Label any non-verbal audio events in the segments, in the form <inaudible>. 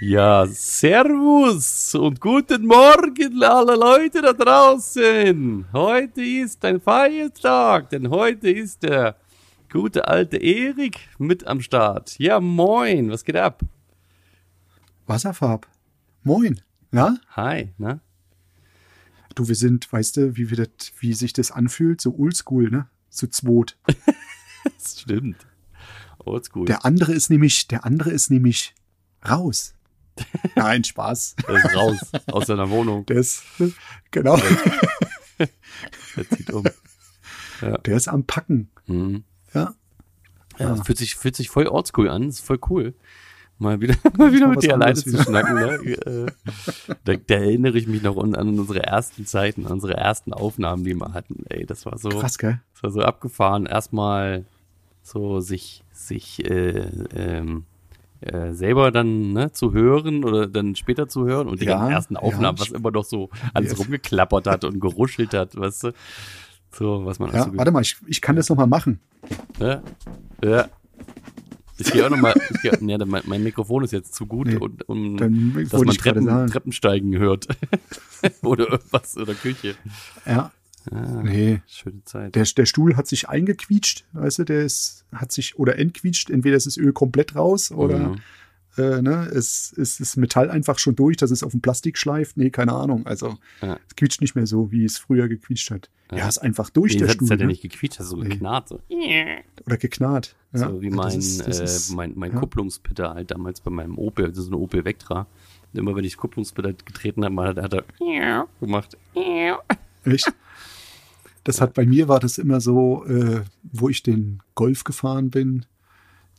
Ja, Servus und guten Morgen alle Leute da draußen. Heute ist ein Feiertag, denn heute ist der gute alte Erik mit am Start. Ja, moin, was geht ab? Wasserfarb. Moin. Na? Hi, ne? Du, wir sind, weißt du, wie, wir das, wie sich das anfühlt? So oldschool, ne? Zu zweit. Das <laughs> stimmt. Oldschool. Der andere ist nämlich, der andere ist nämlich raus. <laughs> Nein, Spaß. Der ist raus aus seiner Wohnung. Der ist, genau, Der zieht um. der ist am Packen. Mhm. Ja. Ja, das fühlt sich, fühlt sich voll oldschool an. Das ist voll cool. Mal wieder, mal wieder mal mit dir alleine zu schnacken. Ne? Äh, da, da erinnere ich mich noch an, an unsere ersten Zeiten, an unsere ersten Aufnahmen, die wir hatten. Ey, das war so, Krass, gell? das war so abgefahren. Erstmal so sich, sich äh, ähm, äh, selber dann ne, zu hören oder dann später zu hören und die Ja, ersten Aufnahmen, ja. was immer noch so alles Yes. rumgeklappert hat und geruschelt hat, weißt du? So, was man Ja, also warte mal, ich, ich kann das noch mal machen. ja. ja. Ich gehe auch nochmal, nee, mein, mein Mikrofon ist jetzt zu gut, Nee, und, um, dass man Treppen. Treppensteigen hört. <laughs> oder irgendwas, oder Küche. Ja. Ah, Nee. Schöne Zeit. Der, der Stuhl hat sich eingequietscht, weißt du, der ist, hat sich, oder entquietscht, entweder ist das Öl komplett raus oder Mhm. äh, ne, es ist das Metall einfach schon durch, dass es auf dem Plastik schleift. Nee, keine Ahnung. Also Ja. es quietscht nicht mehr so, wie es früher gequietscht hat. Ja, Ja. ist einfach durch Nee, der das hat, das Stuhl. hat ja ne? nicht gequietscht, das hat so Nee. geknarrt. So, Oder geknarrt. Ja, so wie das mein, ist- das äh, ist- mein, mein ja. Kupplungspedal halt damals bei meinem Opel, das ist ein Opel Vectra. Und immer wenn ich das Kupplungspedal getreten habe, hat, hat er gemacht. Echt? <laughs> Das hat bei mir war das immer so, äh, wo ich den Golf gefahren bin.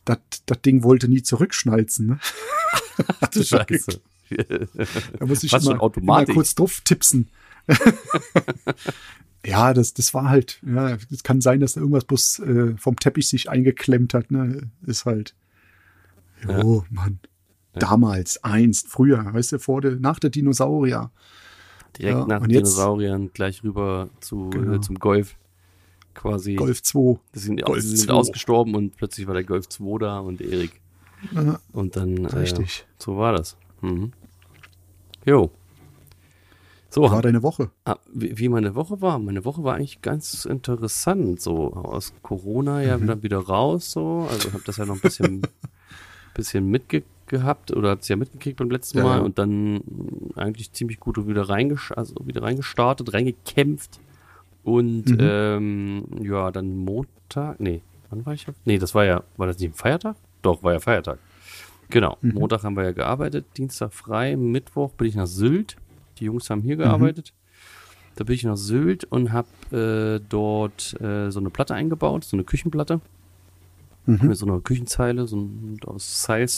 Das Ding wollte nie zurückschnalzen. Ne? <laughs> Ach du <laughs> Scheiße. Da muss ich Automatik. immer kurz drauf tipsen. <laughs> ja, das, das war halt, ja, es kann sein, dass da irgendwas bloß äh, vom Teppich sich eingeklemmt hat, ne? Ist halt. Jo, Mann. Damals, einst, früher, weißt du, vor der, nach der Dinosaurier. Direkt Ja, nach den jetzt- Dinosauriern gleich rüber zu, Genau. äh, zum Golf. Quasi. Golf 2. Die sind, Golf sie sind 2. ausgestorben und plötzlich war der Golf 2 da und Erik. Ja, Und dann, äh, Richtig. so war das. Mhm. Jo. So, war deine Woche. ah, wie, meine Woche war. Meine Woche war eigentlich ganz interessant. So aus Corona ja Mhm. dann wieder raus. So, also habe das ja noch ein bisschen, <laughs> bisschen mitgehabt oder hab's ja mitgekriegt beim letzten Ja, Mal ja. und dann eigentlich ziemlich gut wieder reingesch also wieder reingestartet, reingekämpft und Mhm. ähm, ja dann Montag, nee, wann war ich? Nee, das war ja, war das nicht ein Feiertag? Doch, war ja Feiertag. Genau. Mhm. Montag haben wir ja gearbeitet, Dienstag frei, Mittwoch bin ich nach Sylt. Die Jungs haben hier Mhm. gearbeitet. Da bin ich nach Sylt und habe äh, dort äh, so eine Platte eingebaut, so eine Küchenplatte Mhm. mit so einer Küchenzeile, so ein, aus Sil-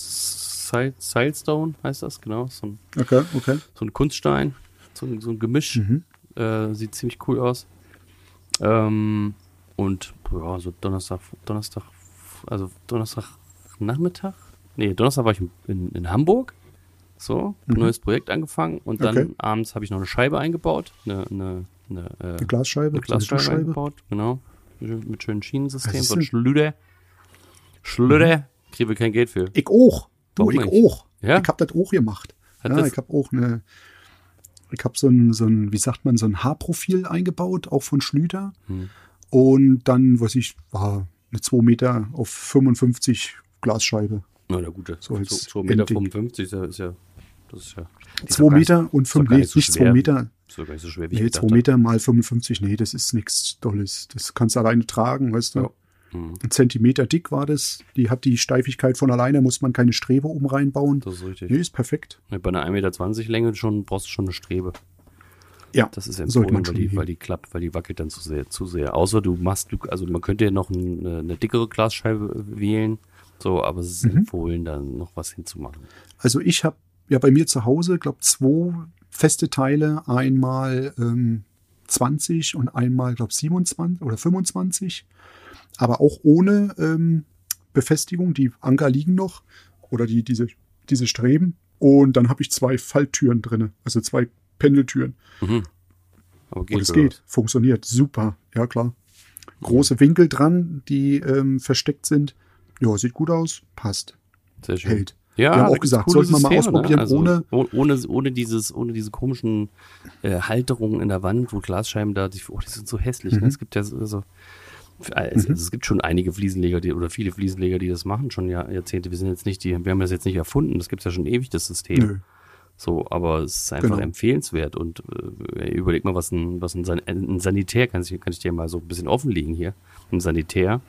Silestone heißt das, genau, so ein, Okay, okay. so ein Kunststein, so ein, so ein Gemisch, Mhm. äh, sieht ziemlich cool aus. Ähm, und ja, so Donnerstag, Donnerstag, also Donnerstag Nachmittag, nee, Donnerstag war ich in, in, Hamburg, so, Mhm. neues Projekt angefangen und dann Okay. abends habe ich noch eine Scheibe eingebaut, eine, eine, eine, äh, Eine Glasscheibe, eine eine Glasscheibe Duschscheibe. eingebaut, genau. Mit mit schönem Schienensystem, denn? Schlüder. Schlüder, kriegen wir kein Geld für. Ich auch. Du, Warum ich nicht? auch. Ja? Ich hab das auch gemacht. Hat ja, ich hab auch eine, ich hab so ein, so ein, wie sagt man, so ein Haarprofil eingebaut, auch von Schlüter. Hm. Und dann, was ich, war eine 2 Meter auf 55 Glasscheibe. Na, na gut, So als so, so Meter Ending. 55 ist ja, ist ja, das ist ja. die ist 2 doch gar Meter und ist doch 5, gar nee, nicht so nicht 2 schwer. Meter, Nicht, ist doch gar nicht so schwer, wie nee, gedacht 2 hab. Meter mal 55, nee, das ist nichts Dolles. Das kannst du alleine tragen, weißt du. Ja. Hm, Ein Zentimeter dick war das. Die hat die Steifigkeit von alleine, muss man keine Strebe um reinbauen. das ist richtig. Nee, ist perfekt. Bei einer 1,20 Meter Länge schon, brauchst du schon eine Strebe. Ja, Das ist empfohlen, man weil die, weil die klappt, weil die wackelt dann zu sehr, zu sehr. Außer du machst, du, also man könnte ja noch eine, eine dickere Glasscheibe wählen, So, aber es ist Mhm. empfohlen, dann noch was hinzumachen. Also ich habe ja bei mir zu Hause, glaube zwei feste Teile, einmal ähm, 20 und einmal, glaube 27 oder 25, aber auch ohne ähm, Befestigung. Die Anker liegen noch oder die diese diese Streben und dann habe ich zwei Falltüren drinne, also zwei Pendeltüren. Mhm. Aber geht Und es geht, funktioniert, super, ja klar. Große Winkel dran, die ähm, versteckt sind. Ja, sieht gut aus, passt? Sehr schön. hält. Ja, Wir haben auch gesagt, sollten wir mal Systeme, ausprobieren, also ohne- oh- ohne, ohne dieses, ohne diese komischen äh, Halterungen in der Wand, wo Glasscheiben da, die, oh, die sind so hässlich. Mhm. Ne? Es gibt ja so, so also, also es gibt schon einige Fliesenleger, die, oder viele Fliesenleger, die das machen, schon Jahr, Jahrzehnte. Wir sind jetzt nicht die, wir haben das jetzt nicht erfunden. Das gibt's ja schon ewig, das System. Nö. So, aber es ist einfach Genau. empfehlenswert und äh, überleg mal, was ein, was ein, San ein Sanitär, kann ich, kann ich dir mal so ein bisschen offenlegen hier. Ein Sanitär,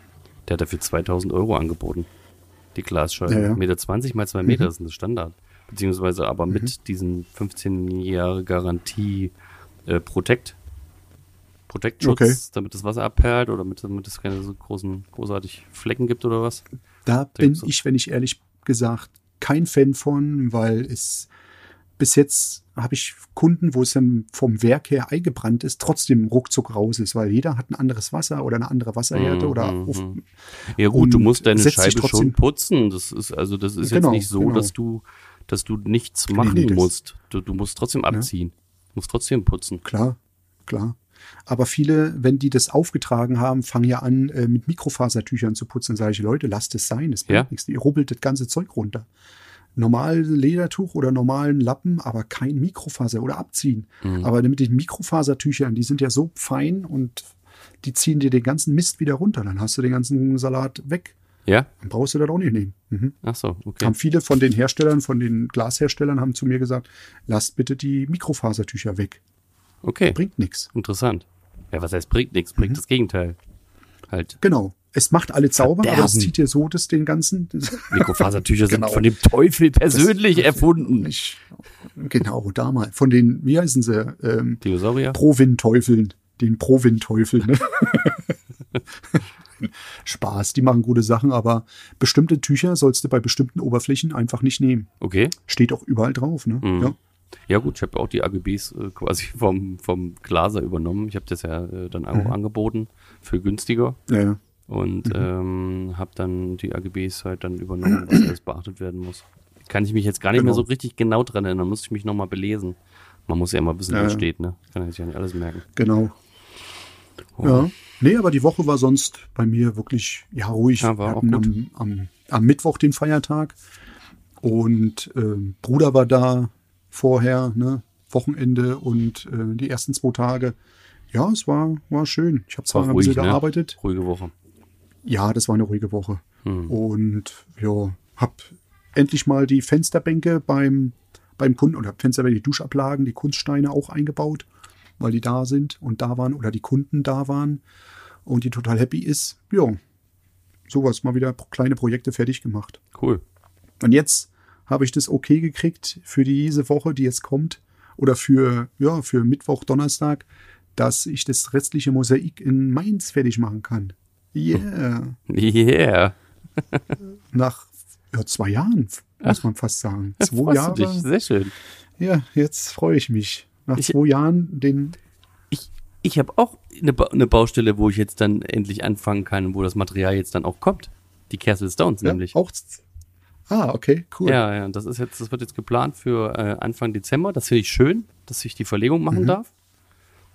der hat dafür 2000 Euro angeboten. Die Glasscheibe. Ja, ja. Meter 20 mal zwei Meter, das ist ein Standard. Beziehungsweise aber mit diesen 15 Jahre Garantie äh, Protect. Protect-Schutz, Okay. damit das Wasser abperlt oder damit, damit es keine so großen, großartig Flecken gibt oder was. Da bin gibt's so- ich, wenn ich ehrlich gesagt, kein Fan von, weil es bis jetzt habe ich Kunden, wo es dann vom Werk her eingebrannt ist, trotzdem ruckzuck raus ist, weil jeder hat ein anderes Wasser oder eine andere Wasserhärte oder Mhm, auf, mhm. Ja gut, du musst deine Scheibe schon trotzdem- putzen. Das ist also das ist Genau, jetzt nicht so, genau. dass du dass du nichts Nee, machen nee, das- musst. Du, du musst trotzdem abziehen. Du musst trotzdem putzen. klar, klar. Aber viele, wenn die das aufgetragen haben, fangen ja an, äh, mit Mikrofasertüchern zu putzen. Sage ich, Leute, lasst es sein, es bringt Ja. nichts. Ihr rubbelt das ganze Zeug runter. Normal Ledertuch oder normalen Lappen, aber kein Mikrofaser oder abziehen. Mhm. Aber mit den Mikrofasertüchern, die sind ja so fein und die ziehen dir den ganzen Mist wieder runter. Dann hast du den ganzen Salat weg. Ja? Dann brauchst du das auch nicht nehmen. Mhm. Ach so, okay. Haben viele von den Herstellern, von den Glasherstellern, haben zu mir gesagt, lasst bitte die Mikrofasertücher weg. Okay. Bringt nichts. Interessant. Ja, was heißt bringt nichts? Bringt das Gegenteil. Halt. Genau. Es macht alle sauber, aber es Verderben. zieht dir so das den ganzen. <laughs> Mikrofasertücher Genau. sind von dem Teufel persönlich erfunden. Ich, genau, damals. Von den, wie heißen sie? Ähm, Dinosaurier? Provin-Teufeln. Den Provin-Teufel, ne? <laughs> Spaß, die machen gute Sachen, aber bestimmte Tücher sollst du bei bestimmten Oberflächen einfach nicht nehmen. Okay. Steht auch überall drauf, ne? Mhm. Ja. Ja gut, ich habe auch die AGBs äh, quasi <laughs> vom, vom Glaser übernommen. Ich habe das ja äh, dann auch Mhm. angeboten für günstiger Ja, und Mhm. ähm, habe dann die AGBs halt dann übernommen, was <clears throat> alles beachtet werden muss. Kann ich mich jetzt gar nicht mehr Genau. so richtig genau dran erinnern, muss ich mich nochmal belesen. Man muss ja immer wissen, Ja, was steht, ne? Kann ich ja nicht alles merken. Genau. Oh. Ja. Nee, aber die Woche war sonst bei mir wirklich ja ruhig. Ja, war auch gut. Am, am, am Mittwoch den Feiertag und ähm, Bruder war da vorher, ne? Wochenende und äh, die ersten zwei Tage. Ja, es war, war schön. Ich habe zwar War ein bisschen ne? gearbeitet. Ruhige Woche. Ja, das war eine ruhige Woche. Hm. Und ja, hab endlich mal die Fensterbänke beim, beim Kunden oder Fensterbänke, die Duschablagen, die Kunststeine auch eingebaut, weil die da sind und da waren oder die Kunden da waren und die total happy ist. Ja, sowas mal wieder kleine Projekte fertig gemacht. Cool. Und jetzt habe ich das okay gekriegt für diese Woche, die jetzt kommt, oder für, ja, für Mittwoch, Donnerstag, dass ich das restliche Mosaik in Mainz fertig machen kann. Yeah. Yeah. <laughs> Nach ja, zwei Jahren, muss man fast sagen. <laughs> Zwei Jahre. dich. Sehr schön. Ja, jetzt freue ich mich. Nach Ich- zwei Jahren den. Ich, ich habe auch eine, ba eine Baustelle, wo ich jetzt dann endlich anfangen kann, wo das Material jetzt dann auch kommt. Die Castle Stones nämlich. Ja, auch. Ah, okay, cool. Ja, ja, das ist jetzt, das wird jetzt geplant für äh, Anfang Dezember. Das finde ich schön, dass ich die Verlegung machen darf.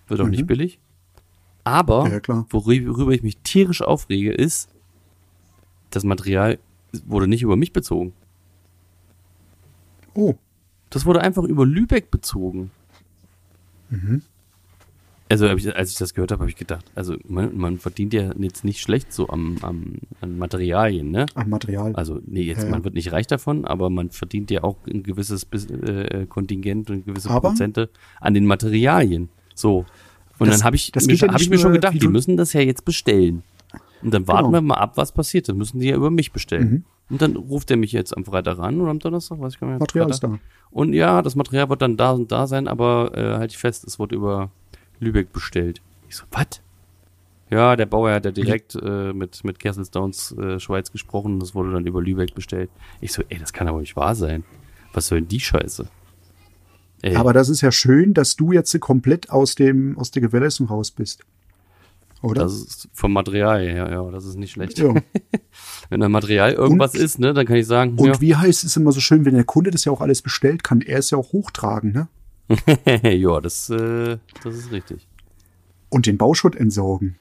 Wird auch nicht billig. Aber Mhm. Ja, worüber ich mich tierisch aufrege, ist, das Material wurde nicht über mich bezogen. Oh, Das wurde einfach über Lübeck bezogen. Mhm. Also ich, als ich das gehört habe, habe ich gedacht, also man, man verdient ja jetzt nicht schlecht so am, am an Materialien, ne? am Material. Also nee, jetzt Ja, ja. man wird nicht reich davon, aber man verdient ja auch ein gewisses äh, Kontingent und gewisse Aber- Prozente an den Materialien. So. Und Das- dann habe ich, das mir, ja hab ich mir schon gedacht, die müssen das ja jetzt bestellen. Und dann warten Genau. wir mal ab, was passiert. Dann müssen die ja über mich bestellen. Mhm. Und dann ruft er mich jetzt am Freitag an oder am Donnerstag, weiß ich gar nicht. mehr. Material ist Freitag. da. Und ja, das Material wird dann da und da sein, aber äh, halt ich fest, es wird über Lübeck bestellt. Ich so, was? Ja, der Bauer hat ja direkt äh, mit, mit Kesselstones äh, Schweiz gesprochen. Das wurde dann über Lübeck bestellt. Ich so, ey, das kann aber nicht wahr sein. Was soll denn die Scheiße? Ey, Aber das ist ja schön, dass du jetzt komplett aus dem, aus der Gewährleistung raus bist. Oder? das ist vom Material her, ja, das ist nicht schlecht. ja. <laughs> Wenn da Material irgendwas Und- ist, ne, dann kann ich sagen, Und ja, wie heißt es immer so schön, wenn der Kunde das ja auch alles bestellt, kann er es ja auch hochtragen, ne? <laughs> ja, das, äh, das ist richtig. Und den Bauschutt entsorgen.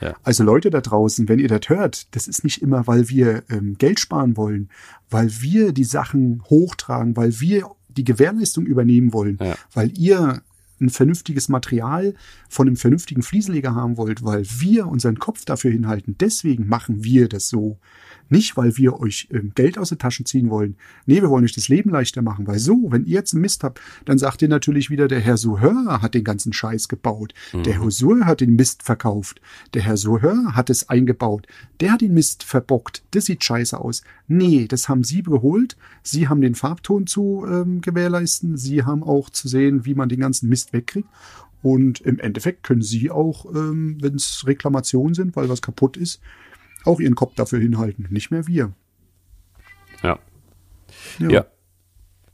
Ja. Also Leute da draußen, wenn ihr das hört, das ist nicht immer, weil wir ähm, Geld sparen wollen, weil wir die Sachen hochtragen, weil wir die Gewährleistung übernehmen wollen, Ja. weil ihr ein vernünftiges Material von einem vernünftigen Fliesenleger haben wollt, weil wir unseren Kopf dafür hinhalten. Deswegen machen wir das so. Nicht, weil wir euch ähm, Geld aus den Taschen ziehen wollen. Nee, wir wollen euch das Leben leichter machen. Weil so, wenn ihr jetzt einen Mist habt, dann sagt ihr natürlich wieder, der Herr Souheur hat den ganzen Scheiß gebaut. Der Herr Souheur hat den Mist verkauft. Der Herr Souheur hat es eingebaut. Der hat den Mist verbockt. Das sieht scheiße aus. Nee, das haben Sie geholt. Sie haben den Farbton zu ähm, gewährleisten. Sie haben auch zu sehen, wie man den ganzen Mist wegkriegt. Und im Endeffekt können Sie auch, ähm, wenn es Reklamationen sind, weil was kaputt ist, auch Ihren Kopf dafür hinhalten. Nicht mehr wir. Ja. Ja.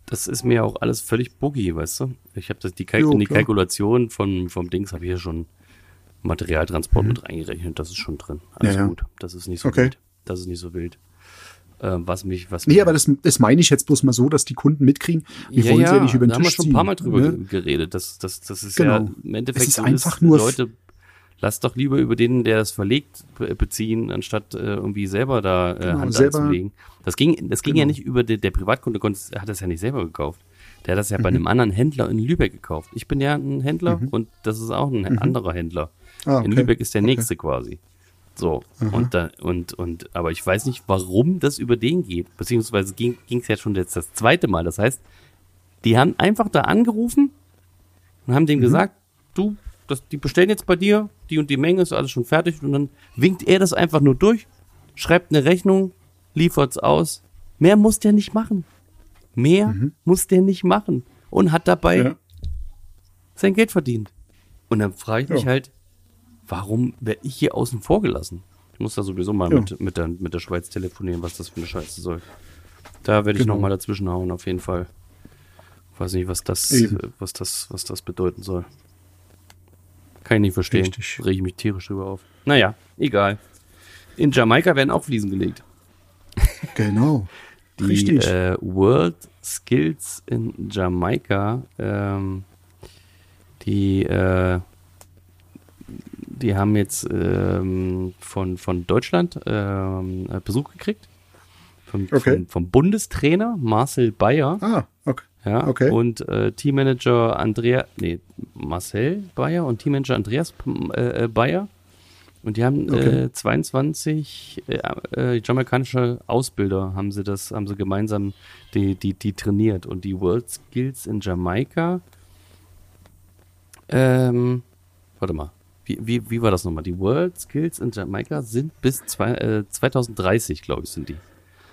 Das ist mir auch alles völlig boogie, weißt du? Ich habe das die, Kalk Jo, in die. Kalkulation von vom Dings habe ich hier schon Materialtransport mit reingerechnet. Das ist schon drin. Alles Mhm. Ja, ja. gut. Das ist nicht so Okay. wild. Das ist nicht so wild. Ähm, was mich, was Nee, aber das, das meine ich jetzt bloß mal so, dass die Kunden mitkriegen. Wir wollen sie ja nicht über den da haben wir Tisch schon ein paar Mal drüber ne? ge- geredet. Das, das, das ist Genau. ja im Endeffekt Es ist so, einfach nur- Leute, lasst doch lieber über den, der es verlegt, be- beziehen, anstatt äh, irgendwie selber da äh, Genau, Hand selber- anzulegen. Das ging, das ging ja Genau. nicht über der, der Privatkunde, hat das ja nicht selber gekauft. Der hat das ja Mhm. bei einem anderen Händler in Lübeck gekauft. Ich bin ja ein Händler und das ist auch ein anderer Händler. Ah, In okay. Lübeck ist der nächste quasi. So, und da, und, und, aber ich weiß nicht, warum das über den geht. Beziehungsweise ging es ja schon jetzt das zweite Mal. Das heißt, die haben einfach da angerufen und haben dem Mhm. gesagt, du, das, die bestellen jetzt bei dir, die und die Menge ist alles schon fertig und dann winkt er das einfach nur durch, schreibt eine Rechnung, liefert's aus. Mehr muss der nicht machen. Mehr muss der nicht machen und hat dabei Mhm. Ja. sein Geld verdient. Und dann frage ich mich Ja. halt, warum werde ich hier außen vor gelassen? Ich muss da sowieso mal Ja. mit, mit, der, mit der Schweiz telefonieren, was das für eine Scheiße soll. Da werde ich Genau. noch mal dazwischen hauen, auf jeden Fall. Weiß nicht, was das, Eben. was das, was das bedeuten soll. Kann ich nicht verstehen. Richtig. Rege ich mich tierisch drüber auf. Naja, egal. In Jamaika werden auch Fliesen gelegt. <laughs> Genau. Die Richtig. äh, World Skills in Jamaika, ähm, die, äh, die haben jetzt ähm, von, von Deutschland ähm, äh, Besuch gekriegt. Vom, Okay. vom, vom Bundestrainer Marcel Bayer. Ah, okay. Ja, Okay. und äh, Teammanager Andrea, nee, Marcel Bayer und Teammanager Andreas äh, äh, Bayer. Und die haben Okay. äh, 22 äh, äh, jamaikanische Ausbilder haben sie das, haben sie gemeinsam die, die, die trainiert. Und die World Skills in Jamaika, ähm, warte mal, wie, wie, wie war das nochmal? Die World Skills in Jamaika sind bis zwei, äh, 2030, glaube ich, sind die.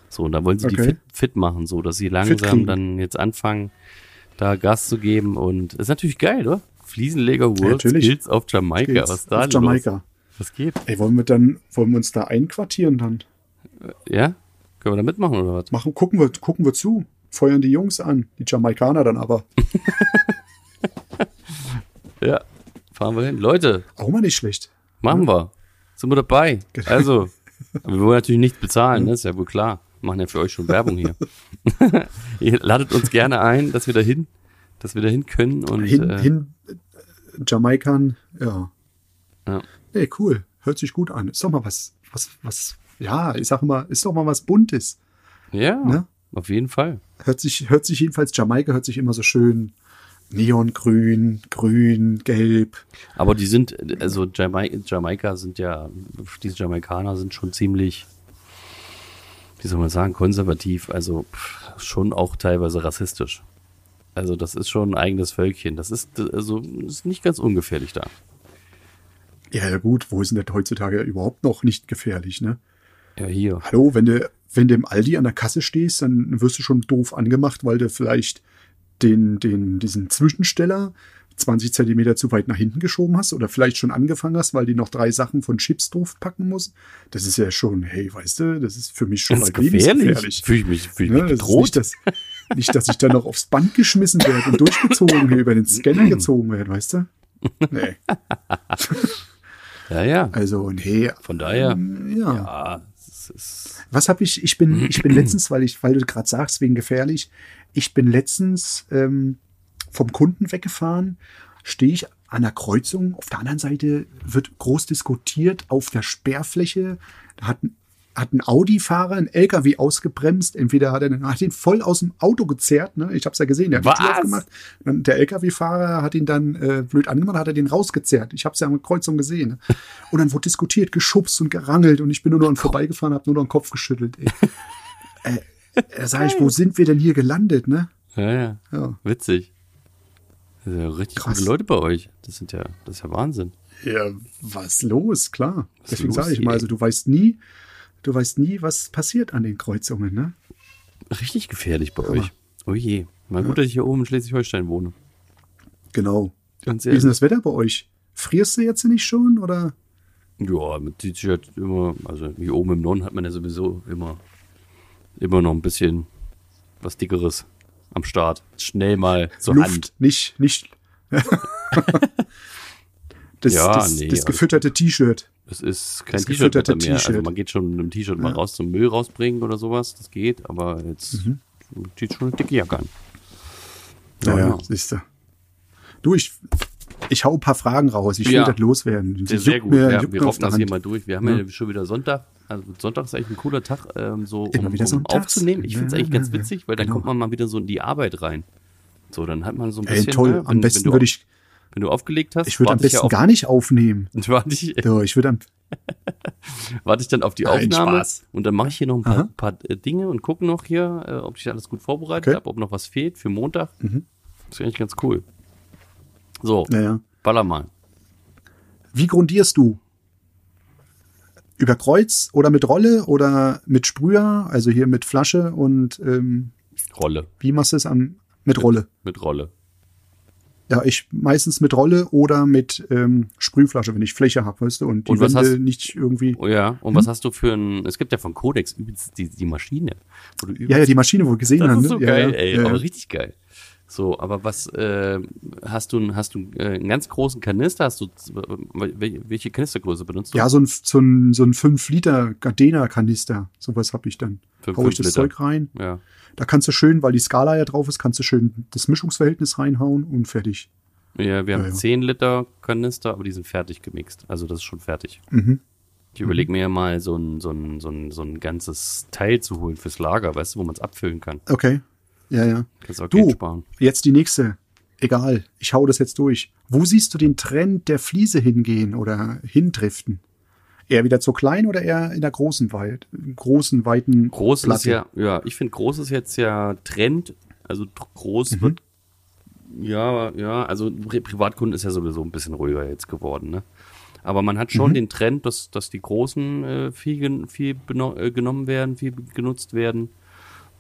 So, und da wollen sie die Okay. fit, fit machen, so dass sie langsam dann jetzt anfangen, da Gas zu geben. Und ist natürlich geil, oder? Fliesenleger World natürlich. Skills auf Jamaika. Geht's Was da auf los? Jamaika. Was geht? Ey, wollen wir dann, wollen wir uns da einquartieren dann? Ja? Können wir da mitmachen oder was? Machen, gucken wir, gucken wir zu. Feuern die Jungs an. Die Jamaikaner dann aber. <laughs> Ja. Fahren wir hin. Leute, Auch mal nicht schlecht. machen wir. Sind wir dabei. Genau. Also, <laughs> wir wollen natürlich nichts bezahlen, ne? ist ja wohl klar. Machen ja für euch schon Werbung hier. <laughs> Ihr ladet uns gerne ein, dass wir da hin, dass wir da hin können und Hin, äh, hin, Jamaikan, ja. Ja. Ey, cool. Hört sich gut an. Ist doch mal was, was, was, ja, ich sag immer, ist doch mal was Buntes. ja, Ne? auf jeden Fall. Hört sich, hört sich jedenfalls, Jamaika hört sich immer so schön neongrün, grün, gelb. Aber die sind, also Jamaika, Jamaika sind ja, diese Jamaikaner sind schon ziemlich, wie soll man sagen, konservativ, also pff, schon auch teilweise rassistisch. Also das ist schon ein eigenes Völkchen. Das ist also ist nicht ganz ungefährlich da. Ja, ja gut, wo ist denn das heutzutage überhaupt noch nicht gefährlich, ne? Ja, hier. Hallo, wenn du, wenn du im Aldi an der Kasse stehst, dann wirst du schon doof angemacht, weil du vielleicht den, den, diesen Zwischensteller 20 Zentimeter zu weit nach hinten geschoben hast oder vielleicht schon angefangen hast, weil die noch drei Sachen von Chips drauf packen muss. Das ist ja schon, hey, weißt du, das ist für mich schon Ganz mal gefährlich. lebensgefährlich. Fühle ich mich, fühl ich Ne, mich das ist bedroht. nicht, dass, nicht, dass ich dann noch aufs Band geschmissen werde und durchgezogen hier über den Scanner gezogen werde, weißt du? Nee, ja, ja. also nee. Von daher, Ja. ja, ist, Was habe ich? Ich bin, ich bin <clears throat> letztens, weil ich, weil du gerade sagst, wegen gefährlich, ich bin letztens ähm, vom Kunden weggefahren, stehe ich an der Kreuzung, auf der anderen Seite wird groß diskutiert, auf der Sperrfläche da hat, ein- hat ein Audi-Fahrer einen LKW ausgebremst, entweder hat er den, hat ihn voll aus dem Auto gezerrt, ne? ich habe es ja gesehen, der hat die Tür Was? aufgemacht, und der LKW-Fahrer hat ihn dann äh, blöd angemacht, hat er den rausgezerrt, ich habe es ja an der Kreuzung gesehen. Ne? Und dann wurde diskutiert, geschubst und gerangelt und ich bin nur noch vorbeigefahren, habe nur noch den Kopf geschüttelt. Ey. <laughs> äh, da sag ich, wo sind wir denn hier gelandet, ne? ja, ja, Ja. witzig. Ja richtig Krass. gute Leute bei euch. Das sind ja, das ist ja Wahnsinn. Ja, was los, klar. Was Deswegen sage ich mal, also du weißt nie, du weißt nie, was passiert an den Kreuzungen, ne? Richtig gefährlich bei euch. Oh je. Mal gut, dass ich hier oben in Schleswig-Holstein wohne. Genau. Ganz Wie ist denn ehrlich. das Wetter bei euch? Frierst du jetzt nicht schon oder? Ja, mit T-Shirt immer, also hier oben im Norden hat man ja sowieso immer, immer noch ein bisschen was Dickeres am Start. Schnell mal zur Luft, Hand. nicht, nicht. <laughs> das, Ja, das, nee, das alles gefütterte T-Shirt. Es ist kein T-Shirt mehr. Also man geht schon mit dem T-Shirt mal Ja. raus zum Müll rausbringen oder sowas. Das geht, aber jetzt Mhm. zieht schon eine dicke Jacke an. Naja, ja. siehst du. Du, ich, ich hau ein paar Fragen raus. Ich will Ja. das loswerden. Sehr, Das sehr gut. mir- ja, wir der das hier mal durch. Wir haben ja, schon wieder Sonntag. Also Sonntag ist eigentlich ein cooler Tag, ähm, so um, Immer wieder um aufzunehmen. Ich finde es Ja, eigentlich ganz ja, ja. witzig, weil dann Genau. kommt man mal wieder so in die Arbeit rein. So, dann hat man so ein Ey, bisschen. toll. ne, Am wenn- besten wenn du, würde ich, Wenn du aufgelegt hast, ich würde am besten ja auf, gar nicht aufnehmen. <laughs> warte ich, So, ich würde am, <laughs> warte ich dann auf die Nein, Aufnahme Spaß. und dann mache ich hier noch ein paar, paar äh, Dinge und gucke noch hier, äh, ob ich alles gut vorbereitet Okay. Mhm. habe, ob noch was fehlt für Montag. Das ist eigentlich ganz cool. So, naja. baller mal. Wie grundierst du? Über Kreuz oder mit Rolle oder mit Sprüher, also hier mit Flasche und ähm, Rolle. wie machst du es am mit Rolle? Mit Rolle. Ja, ich meistens mit Rolle oder mit ähm, Sprühflasche, wenn ich Fläche habe, weißt du, und die Und was Wände hast- nicht irgendwie. Oh ja, und Hm? was hast du für ein, es gibt ja von Codex übelst die, die Maschine. Wo du übelst, Ja, ja, die Maschine, wo wir gesehen das haben. ist so ne? geil, ja, ey, ja, aber ja. richtig geil. So, aber was, äh, hast du, hast du äh, einen ganz großen Kanister? Hast du, welche Kanistergröße benutzt du? Ja, so ein, so ein, so ein 5 Liter Gardena-Kanister, sowas hab ich dann. Für Hau ich fünf das Liter. Zeug rein. Ja. Da kannst du schön, weil die Skala ja drauf ist, kannst du schön das Mischungsverhältnis reinhauen und fertig. Ja, wir haben Ja, ja. 10 Liter Kanister, aber die sind fertig gemixt. Also das ist schon fertig. Mhm. Ich überlege mir ja mal so ein, so, ein, so, ein, so ein ganzes Teil zu holen fürs Lager, weißt du, wo man es abfüllen kann. Okay. Ja, ja. Kannst auch Du. Sparen. Jetzt die nächste. Egal, ich hau das jetzt durch. Wo siehst du den Trend der Fliese hingehen oder hindriften? Eher wieder zu klein oder eher in der großen, weit, großen weiten Groß ist Platte? ja, ja, ich finde groß ist jetzt ja Trend. Also groß Mhm. wird, ja, ja, also Pri Privatkunden ist ja sowieso ein bisschen ruhiger jetzt geworden, ne? Aber man hat Mhm. schon den Trend, dass, dass die großen äh, viel, viel äh, genommen werden, viel genutzt werden.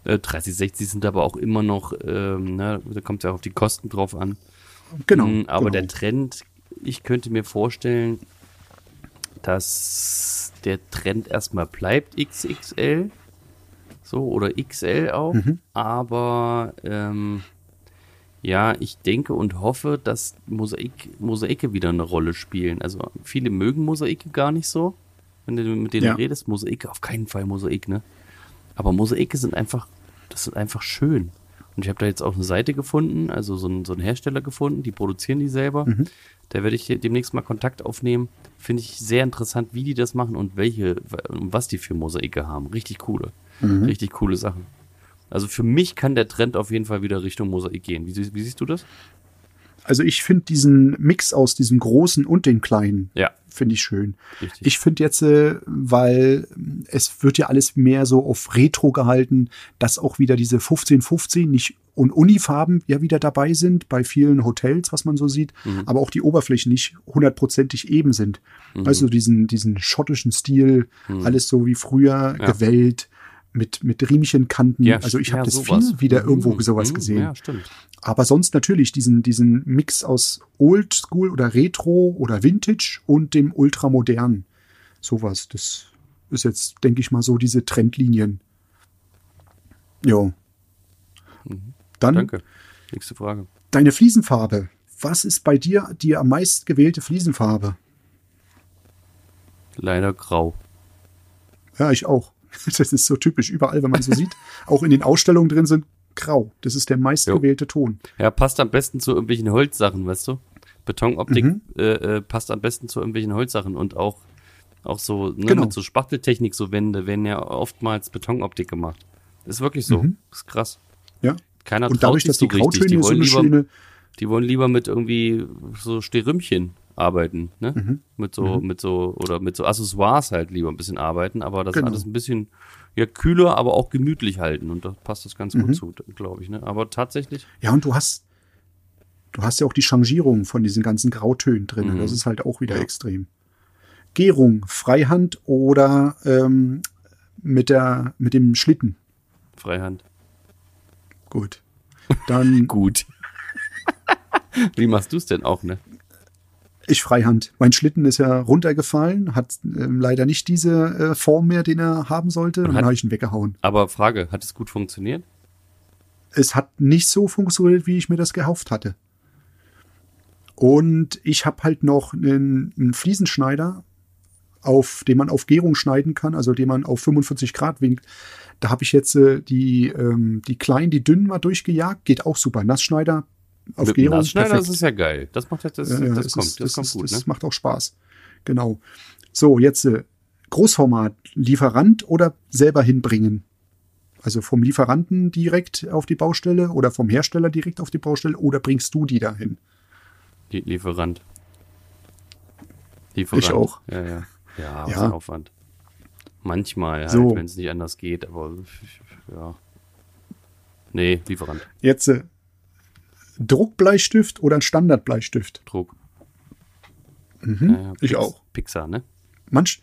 Äh, 30, 60 sind aber auch immer noch, ähm, ne, da kommt ja auch auf die Kosten drauf an. Genau. Mm, Aber genau. der Trend, ich könnte mir vorstellen, dass der Trend erstmal bleibt XXL. So, oder XL auch. Mhm. Aber ähm, ja, ich denke und hoffe, dass Mosaik, Mosaike wieder eine Rolle spielen. Also viele mögen Mosaike gar nicht so. Wenn du mit denen Ja. redest, Mosaike, auf keinen Fall Mosaik, ne? Aber Mosaike sind einfach, das sind einfach schön. Und ich habe da jetzt auch eine Seite gefunden, also so einen, so einen Hersteller gefunden, die produzieren die selber. Mhm. Da werde ich demnächst mal Kontakt aufnehmen. Finde ich sehr interessant, wie die das machen und welche, und was die für Mosaike haben. Richtig coole. Mhm. Richtig coole Sachen. Also für mich kann der Trend auf jeden Fall wieder Richtung Mosaik gehen. Wie, wie siehst du das? Also ich finde diesen Mix aus diesem großen und den kleinen, Ja, finde ich schön. richtig. Ich finde jetzt, äh, weil ähm, es wird ja alles mehr so auf Retro gehalten, dass auch wieder diese 1515 nicht und Unifarben ja wieder dabei sind bei vielen Hotels, was man so sieht, Mhm. aber auch die Oberflächen nicht hundertprozentig eben sind. Also diesen, diesen schottischen Stil, alles so wie früher Mhm. Ja. gewellt, mit, mit Riemchenkanten. Ja, also ich ja, habe das sowas. viel wieder Mhm, irgendwo sowas mhm, gesehen. Ja, stimmt. Aber sonst natürlich diesen, diesen Mix aus Old School oder Retro oder Vintage und dem Ultramodernen. Sowas. Das ist jetzt, denke ich mal, so diese Trendlinien. Jo. Dann Danke. Nächste Frage. deine Fliesenfarbe. Was ist bei dir die am meist gewählte Fliesenfarbe? Leider grau. Ja, ich auch. <laughs> Das ist so typisch. Überall, wenn man so sieht, <laughs> auch in den Ausstellungen drin sind grau. Das ist der meistgewählte Ton. Ja, passt am besten zu irgendwelchen Holzsachen, weißt du? Betonoptik Mhm. äh, äh, passt am besten zu irgendwelchen Holzsachen und auch, auch so, ne, Genau. mit so Spachteltechnik, so Wände, werden ja oftmals Betonoptik gemacht. Ist wirklich so. Mhm. Ist krass. Ja. Keiner Und traut dadurch, sich dass die so richtig. Die Grautöne so wollen, eine lieber, schöne, die wollen lieber mit irgendwie so Sterümchen arbeiten, ne? Mhm. Mit so, mit so, oder mit so Accessoires halt lieber ein bisschen arbeiten, aber das Genau. alles ein bisschen, ja, kühler, aber auch gemütlich halten und da passt das ganz Mhm. gut zu, glaube ich, ne? Aber tatsächlich, Ja, und du hast, du hast ja auch die Changierung von diesen ganzen Grautönen drin. Mhm. Das ist halt auch wieder Ja. extrem. Gärung, Freihand oder ähm, mit, der, mit dem Schlitten. Freihand. Gut. Dann <laughs> Gut. <laughs> Wie machst du es denn auch, ne? Ich Freihand. Mein Schlitten ist ja runtergefallen, hat ähm, leider nicht diese äh, Form mehr, den er haben sollte. Und dann habe ich ihn weggehauen. Aber Frage, hat es gut funktioniert? es hat nicht so funktioniert, wie ich mir das gehofft hatte. Und ich habe halt noch einen, einen Fliesenschneider, auf den man auf Gärung schneiden kann, also den man auf 45 Grad winkt. Da habe ich jetzt äh, die, ähm, die kleinen, die dünnen mal durchgejagt. Geht auch super. Nassschneider auf Mit Gärung. Nassschneider, perfekt. das ist ja geil. Das macht jetzt, das, Ja, ja, das, kommt, ist- das, kommt ist- gut, das ne? macht auch Spaß. Genau. So, jetzt äh, Großformat, Lieferant oder selber hinbringen? Also vom Lieferanten direkt auf die Baustelle oder vom Hersteller direkt auf die Baustelle oder bringst du die dahin? Die Lieferant. Lieferant. Ich auch. Ja, ja. Ja, was Ja. ein Aufwand. Manchmal halt, So. wenn es nicht anders geht, aber ja. Nee, Lieferant. Jetzt äh, Druckbleistift oder ein Standardbleistift? Druck. Mhm. Ja, ja, ich auch. Pixar, ne? Manch,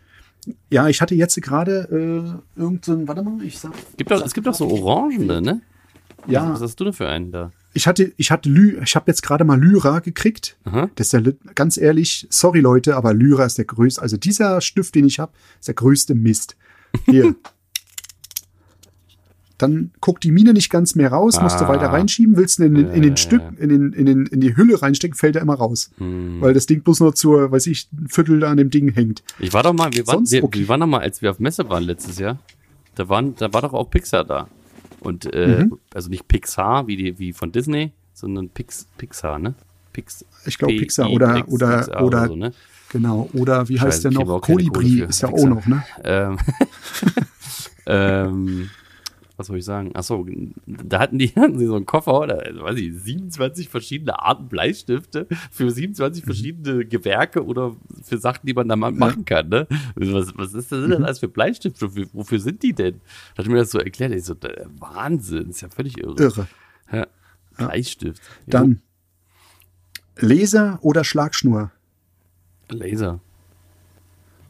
ja, ich hatte jetzt gerade äh, irgendein, warte mal, ich sag. Gibt doch, es gibt doch so Orangene, ne? Ja, Was hast du denn für einen da? ich hatte, ich hatte Ly, ich habe jetzt gerade mal Lyra gekriegt. Aha. Das ist ja ganz ehrlich, sorry Leute, aber Lyra ist der größte. Also dieser Stift, den ich habe, ist der größte Mist. Hier. <laughs> Dann guckt die Mine nicht ganz mehr raus, musst du Ah. weiter reinschieben, willst du in, den- in den. Stück, in, den, in, den, in die Hülle reinstecken, fällt er immer raus. Hm. Weil das Ding bloß noch zur, weiß ich, ein Viertel da an dem Ding hängt. Ich war doch mal, wir waren, Sonst wir, okay. wir waren doch mal, als wir auf Messe waren letztes Jahr, da waren, da war doch auch Pixar da. Und äh, Mhm. also nicht Pixar wie die, wie von Disney, sondern Pix, Pixar, ne? Pix, Ich glaube Pixar oder, X- oder, XR oder, so, ne? genau, oder wie heißt Scheiße, der noch? Kolibri ist ja auch Pixar. noch, ne? Ähm, <laughs> ähm, was soll ich sagen? Achso, da hatten die, <laughs> hatten sie so einen Koffer, oder also, weiß ich, 27 verschiedene Arten Bleistifte für 27 Mhm. verschiedene Gewerke oder für Sachen, die man da machen kann, ne? Was, was ist das denn Mhm. alles für Bleistifte? Wofür, wofür sind die denn? Da hat mir das so erklärt. Ich so, Wahnsinn, ist ja völlig irre. Irre. Ja. Bleistift. Dann Laser oder Schlagschnur? Laser.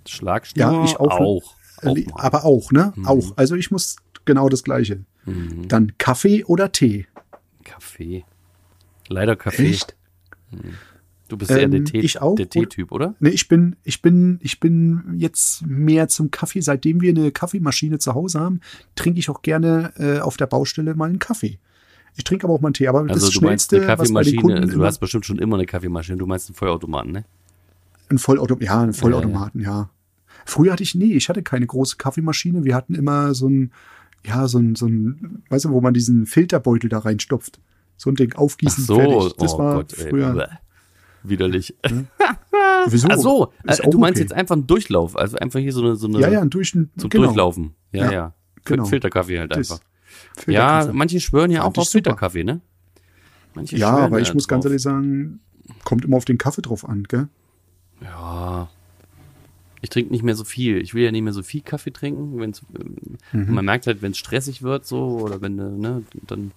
Schlagschnur Ja, ich auch. auch. Äh, auch mal. aber auch, ne? Mhm. Auch. Also ich muss genau das Gleiche. Dann Kaffee oder Tee? Kaffee. Leider Kaffee. Echt? Du bist eher Ähm, der Tee- ich auch, der Teetyp, oder? Ne, ich bin, ich bin, ich bin jetzt mehr zum Kaffee. Seitdem wir eine Kaffeemaschine zu Hause haben, trinke ich auch gerne äh, auf der Baustelle mal einen Kaffee. Ich trinke aber auch mal einen Tee. Aber Also das du meinst Schnellste, eine was bei den Kaffeemaschine, also du immer, hast bestimmt schon immer eine Kaffeemaschine, du meinst einen Feuerautomaten, ne? ein Vollauto, ja, ein Vollautomaten, ja. Früher hatte ich, nee, ich hatte keine große Kaffeemaschine. Wir hatten immer so ein, ja, so ein, so ein, weißt du, wo man diesen Filterbeutel da reinstopft. So ein Ding aufgießen, Ach so, fertig. Das oh war Gott, ey, früher. bleh. widerlich. <laughs> Wieso? Ach so, auch du meinst okay. jetzt einfach einen Durchlauf, also einfach hier so eine, so eine Ja, ja, ein durch, zum genau. Durchlaufen. Ja, ja. Ja, genau. Filterkaffee halt Das- einfach. Filterkaffee. Ja, manche schwören ja auch Fand ich auf super. Filterkaffee, ne? Manche Ja, aber ich muss ganz drauf. ehrlich sagen, kommt immer auf den Kaffee drauf an, gell? Ja. Ich trinke nicht mehr so viel. Ich will ja nicht mehr so viel Kaffee trinken. Wenn's, ähm, Man merkt halt, wenn es stressig wird, so, oder wenn, du, ne, dann,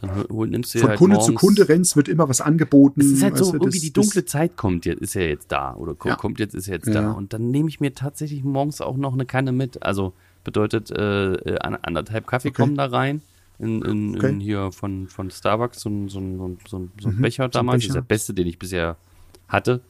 dann hol, nimmst du Von halt Kunde morgens, zu Kunde rennst, wird immer was angeboten. Es ist halt so, du, irgendwie das- die dunkle Zeit kommt jetzt, ist ja jetzt da. Oder ko- Ja. kommt jetzt, ist jetzt Ja. da. Und dann nehme ich mir tatsächlich morgens auch noch eine Kanne mit. Also Bedeutet, äh, äh, an- anderthalb Kaffee Okay. kommen da rein. In, in, Okay. in hier von, von Starbucks, so ein, so so so ein, Mhm, Becher damals. Das ist Becher. der beste, den ich bisher hatte.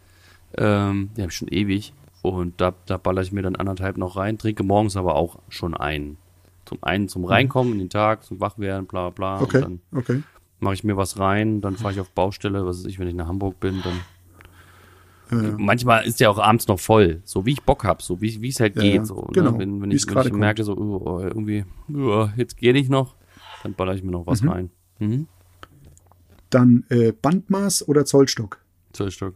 Ähm, den habe ich schon ewig. Und da, da baller ich mir dann anderthalb noch rein, trinke morgens aber auch schon einen. Zum einen zum Reinkommen in den Tag, zum Wachwerden, bla bla. Mhm. Okay, Und dann okay. mache ich mir was rein, dann fahre ich auf Baustelle, was weiß ich, wenn ich nach Hamburg bin, dann Äh, manchmal ist der auch abends noch voll, so wie ich Bock hab, so wie es halt Ja, geht, ja, so. genau, Ne? Wenn, wenn ich, es wenn ich merke, so oh, oh, irgendwie, oh, jetzt gehe ich noch, dann baller ich mir noch was rein. Mhm. dann äh, Bandmaß oder Zollstock? Zwölf Stück.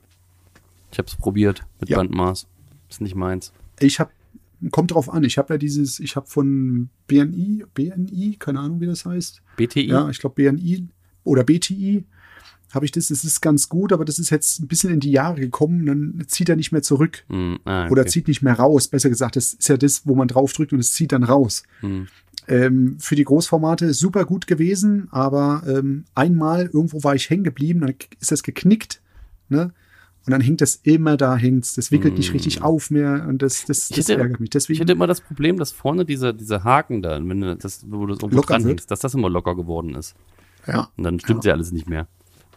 Ich hab's probiert mit Ja. Bandmaß. Ist nicht meins. Ich habe, kommt drauf an, ich habe ja dieses, ich habe von BNI, BNI, keine Ahnung, wie das heißt. BTI? Ja, ich glaube BNI oder BTI habe ich das, das ist ganz gut, aber das ist jetzt ein bisschen in die Jahre gekommen, dann zieht er nicht mehr zurück Hm, ah, oder okay. zieht nicht mehr raus. Besser gesagt, das ist ja das, wo man draufdrückt und es zieht dann raus. Hm. Ähm, für die Großformate super gut gewesen, aber ähm, einmal irgendwo war ich hängen geblieben, dann ist das geknickt, ne? Und dann hängt das immer da, hängt's. Das wickelt nicht richtig auf mehr und das, das, Ich das hätte- ärgert mich. Ich Deswegen, hätte immer das Problem, dass vorne dieser, dieser Haken da, wenn du das, wo du das irgendwo Locker dranhängst, dass das immer locker geworden ist. ja, Und dann stimmt ja, alles nicht mehr.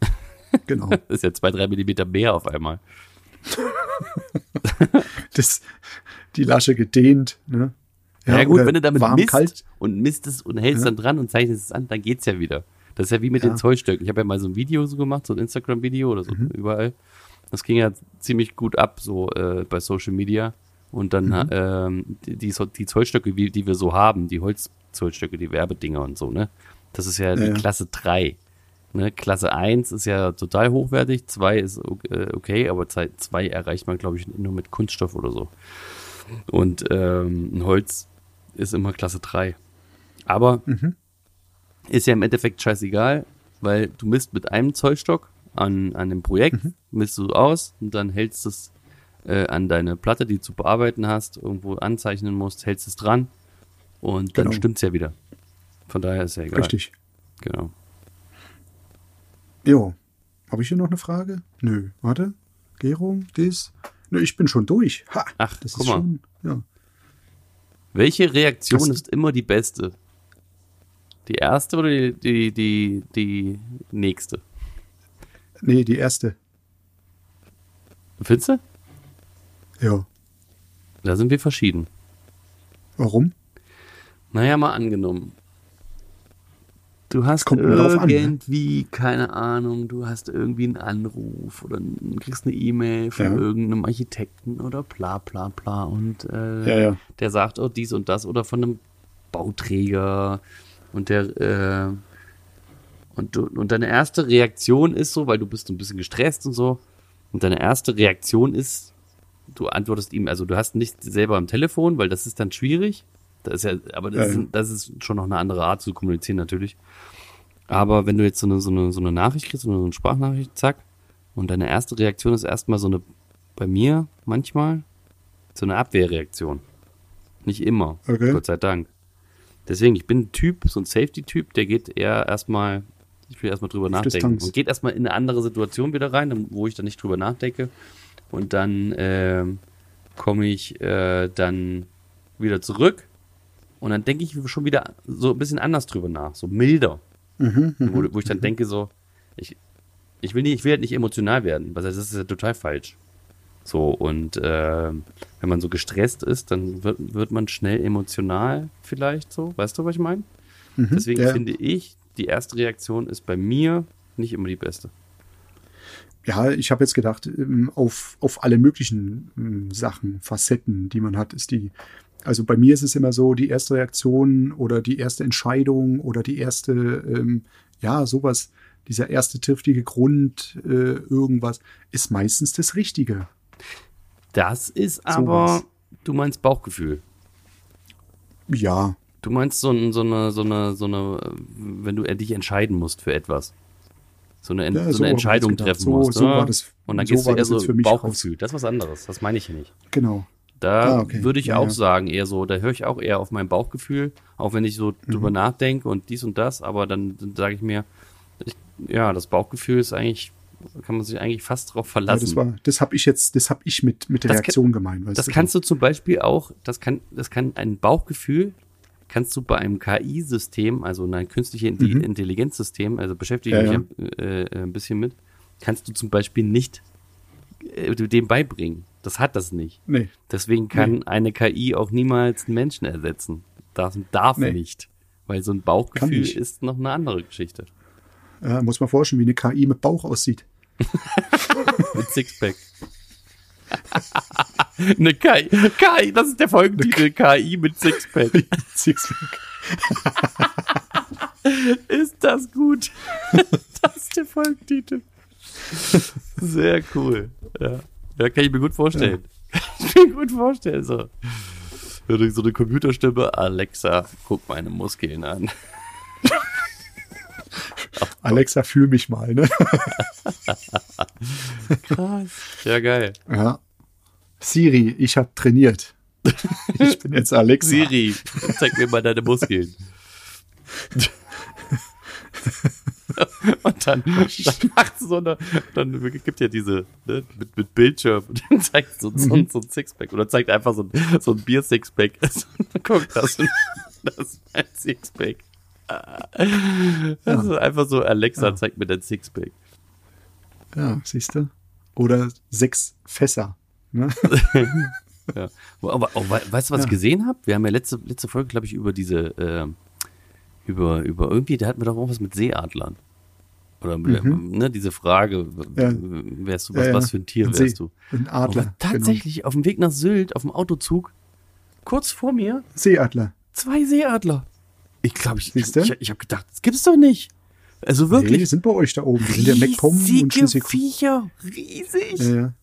<laughs> genau. Das ist ja zwei, drei Millimeter mehr auf einmal. <laughs> das, die Lasche gedehnt, ne? Ja, gut, oder wenn du damit warm, misst kalt. und misst und hältst Ja. dann dran und zeichnest es an, dann geht's ja wieder. Das ist ja wie mit Ja. den Zollstöcken. Ich habe ja mal so ein Video so gemacht, so ein Instagram-Video oder so Mhm. überall. Das ging ja ziemlich gut ab, so äh, bei Social Media. Und dann Mhm. ähm, die, die, die Zollstöcke, wie, die wir so haben, die Holzzollstöcke, die Werbedinger und so, ne? Das ist ja die Ja, ja. Klasse 3. Ne? Klasse 1 ist ja total hochwertig, 2 ist äh, okay, aber 2 erreicht man, glaube ich, nur mit Kunststoff oder so. Und ähm, ein Holz ist immer Klasse 3. Aber Mhm. ist ja im Endeffekt scheißegal, weil du misst mit einem Zollstock an, an dem Projekt, Mhm. misst du aus und dann hältst du es äh, an deine Platte, die du zu bearbeiten hast, irgendwo anzeichnen musst, hältst es dran und dann Genau. stimmt's ja wieder. Von daher ist ja egal. Richtig. Genau. Jo. Habe ich hier noch eine Frage? Nö. Warte. Gärung, das. Nö, ich bin schon durch. Ha. Ach, das guck ist mal. schon. Ja. Welche Reaktion Das- ist immer die beste? Die erste oder die, die, die, die nächste? Nee, die erste. Findest du? Ja. Da sind wir verschieden. Warum? Naja, mal angenommen. Du hast kommt drauf an, ne? irgendwie, keine Ahnung, du hast irgendwie einen Anruf oder kriegst eine E-Mail von Ja. irgendeinem Architekten oder bla bla bla und äh, Ja, ja. der sagt, oh, dies und das oder von einem Bauträger und der äh, und, du, und deine erste Reaktion ist so, weil du bist so ein bisschen gestresst und so und deine erste Reaktion ist, du antwortest ihm, also du hast nicht selber am Telefon, weil das ist dann schwierig. Das ist ja, aber das, Ja, ist, das ist schon noch eine andere Art zu kommunizieren natürlich. Aber wenn du jetzt so eine, so eine, so eine Nachricht kriegst, so eine Sprachnachricht, zack, und deine erste Reaktion ist erstmal so eine, bei mir manchmal, so eine Abwehrreaktion. Nicht immer, Okay. Gott sei Dank. Deswegen, ich bin ein Typ, so ein Safety-Typ, der geht eher erstmal, ich will erstmal drüber nachdenken Distanz. und geht erstmal in eine andere Situation wieder rein, wo ich dann nicht drüber nachdenke. Und dann ähm, komme ich äh, dann wieder zurück und dann denke ich schon wieder so ein bisschen anders drüber nach, so milder. Mhm, wo, wo ich dann denke so, ich, ich will nicht, ich will halt nicht emotional werden, weil das ist ja total falsch. So, und äh, wenn man so gestresst ist, dann wird, wird man schnell emotional vielleicht so. Weißt du, was ich meine? Deswegen ja. finde ich, die erste Reaktion ist bei mir nicht immer die beste. Ja, ich habe jetzt gedacht, ähm, auf, auf alle möglichen ähm, Sachen, Facetten, die man hat, ist die. Also bei mir ist es immer so, die erste Reaktion oder die erste Entscheidung oder die erste, ähm, ja, sowas, dieser erste triftige Grund, äh, irgendwas, ist meistens das Richtige. Das ist aber, Sowas. du meinst Bauchgefühl. Ja, Du meinst so, so eine, so eine, so eine, äh, wenn du dich entscheiden musst für etwas. So eine, Ja, so eine Entscheidung treffen So- musst. so ne? war das- Und dann so gehst du eher so Bauchgefühl. Das ist was anderes. Das meine ich hier nicht. genau. Da Ah, okay. würde ich Ja, auch ja. sagen, eher so, da höre ich auch eher auf mein Bauchgefühl, auch wenn ich so Mhm. drüber nachdenke und dies und das, aber dann, dann sage ich mir, ich, ja, das Bauchgefühl ist eigentlich kann man sich eigentlich fast drauf Ja, verlassen. das war, das habe ich jetzt, das habe ich mit, mit der Das kann- Reaktion gemeint. Weißt Das du? kannst du zum Beispiel auch, das kann, das kann ein Bauchgefühl, kannst du bei einem KI-System, also ein künstliche Intelli- Mhm. Intelligenzsystem, also beschäftige Ja, mich ja. Ein, äh, ein bisschen mit, kannst du zum Beispiel nicht äh, dem beibringen. Das hat das nicht. Nee, Deswegen kann Nee. eine KI auch niemals einen Menschen ersetzen. Das darf Nee. nicht. Weil so ein Bauchgefühl ist noch eine andere Geschichte. ja, muss man vorstellen, wie eine KI mit Bauch aussieht. <laughs> Mit Sixpack. <laughs> eine KI, KI, das ist der Folgentitel, KI mit Sixpack. <laughs> Sixpack. <laughs> Ist das gut? <laughs> das ist der Folgentitel. Sehr cool. Ja, ja kann ich mir gut vorstellen. Kann ich mir gut vorstellen. So. Hör So eine Computerstimme, Alexa, guck meine Muskeln an. Alexa, fühl mich mal, ne? Krass. Ja, geil. Ja. Siri, ich habe trainiert. <laughs> Ich bin jetzt Alexa. Siri, zeig mir mal deine Muskeln. <laughs> Und dann, dann macht so eine, dann gibt ja diese, ne, mit, mit Bildschirm, und dann zeigt so, so, so ein Sixpack oder zeigt einfach so ein, so ein Bier-Sixpack. <laughs> Guck, das, das ist ein Sixpack. Das ist einfach so, Alexa, zeig mir dein Sixpack. Ja, siehst du? Oder sechs Fässer. Ne? <laughs> Ja. Aber, aber we- weißt du, was ich Ja. gesehen habe? Wir haben ja letzte, letzte Folge, glaube ich, über diese, ähm, über, über irgendwie, da hatten wir doch auch was mit Seeadlern. Oder ne, diese Frage, Mhm. Ja. wärst du, was, ja. was für ein Tier Ein wärst See- du? Ein Adler. tatsächlich auf dem Weg nach Sylt, auf dem Autozug, kurz vor mir, Genau. Seeadler. zwei Seeadler. Ich glaube, ich, ich, ich, ich habe gedacht, das gibt's doch nicht. Also Nee, die wirklich. sind bei euch da oben. Die sind ja MacPom und Schleswig. Viecher, riesig. Ja, ja.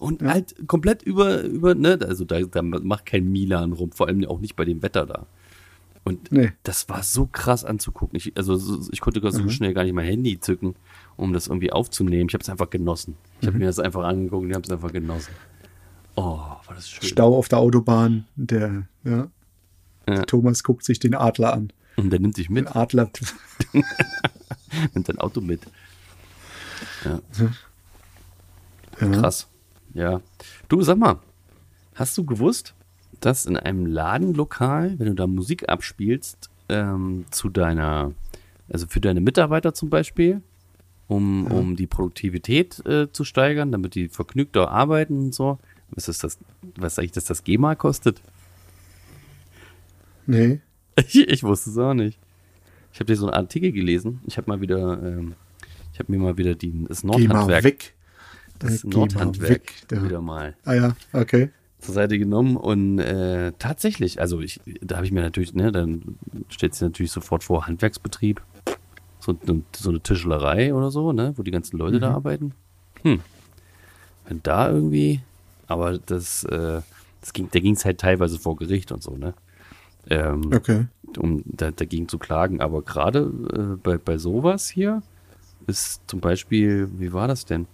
Und Ja. halt komplett über, über, ne, also da, da macht kein Milan rum, vor allem auch nicht bei dem Wetter da. Und Nee. das war so krass anzugucken. Ich, also so- ich konnte so Mhm. schnell gar nicht mein Handy zücken, um das irgendwie aufzunehmen. Ich habe es einfach genossen. Ich Mhm. habe mir das einfach angeguckt und ich habe es einfach genossen. Oh, war das schön. Stau auf der Autobahn. Der, ja. Ja. Thomas guckt sich den Adler an. Und der nimmt dich mit, Den Adler. <laughs> <laughs> nimmt dein Auto mit. Ja, Ja. krass. Ja. Du, sag mal, hast du gewusst, dass in einem Ladenlokal, wenn du da Musik abspielst, ähm, zu deiner, also für deine Mitarbeiter zum Beispiel, um, um die Produktivität äh, zu steigern, damit die vergnügter arbeiten und so, was ist das, was eigentlich, dass das GEMA kostet? Nee. <laughs> Ich, ich wusste es auch nicht. Ich habe dir so einen Artikel gelesen. Ich habe mal wieder, ähm, ich habe mir mal wieder die, das Geh mal Nordhandwerk, weg. Das mal Nordhandwerk da. wieder mal Ah ja, okay. zur Seite genommen und äh, tatsächlich, also ich, da habe ich mir natürlich, ne, dann stellt sich natürlich sofort vor Handwerksbetrieb, so, so eine Tischlerei oder so, ne, wo die ganzen Leute Mhm. da arbeiten. Hm, wenn da irgendwie, aber das, äh, das ging, da ging es halt teilweise vor Gericht und so, ne, ähm, Okay. um da, dagegen zu klagen. Aber gerade äh, bei, bei sowas hier ist zum Beispiel, wie war das denn?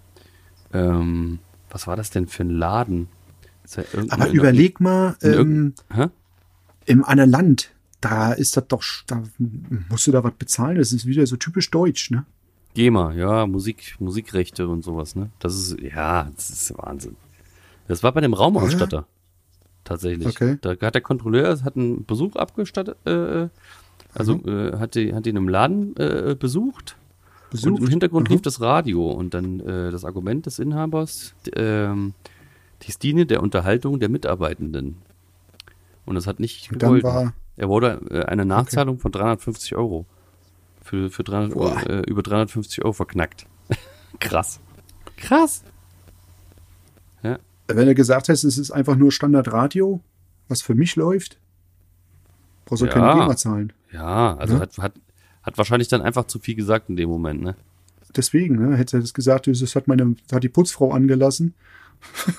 Ähm, was war das denn für ein Laden? Ja Aber überleg mal, ähm, im anderen Land, da ist das doch, da musst du da was bezahlen. Das ist wieder so typisch deutsch, ne? GEMA, ja, Musik, Musikrechte und sowas, ne? Das ist, ja, das ist Wahnsinn. Das war bei dem Raumausstatter. Tatsächlich. Okay. Da hat der Kontrolleur hat einen Besuch abgestattet, äh, also äh, hat, die, hat ihn im Laden äh, besucht Und im Hintergrund Aha. lief das Radio und dann äh, das Argument des Inhabers, d- ähm, dies diene der Unterhaltung der Mitarbeitenden. Und das hat nicht war, er wurde äh, eine Nachzahlung von 350 Euro für, für 300, Boah. Euro, äh, über 350 Euro verknackt. <laughs> Krass. Krass. Ja, wenn du gesagt hast, es ist einfach nur Standardradio, was für mich läuft, brauchst du Ja. keine GEMA zahlen. ja also Ja. Hat, hat, hat wahrscheinlich dann einfach zu viel gesagt in dem Moment, ne? Deswegen, ne, hätte er das gesagt, das hat meine, hat die Putzfrau angelassen.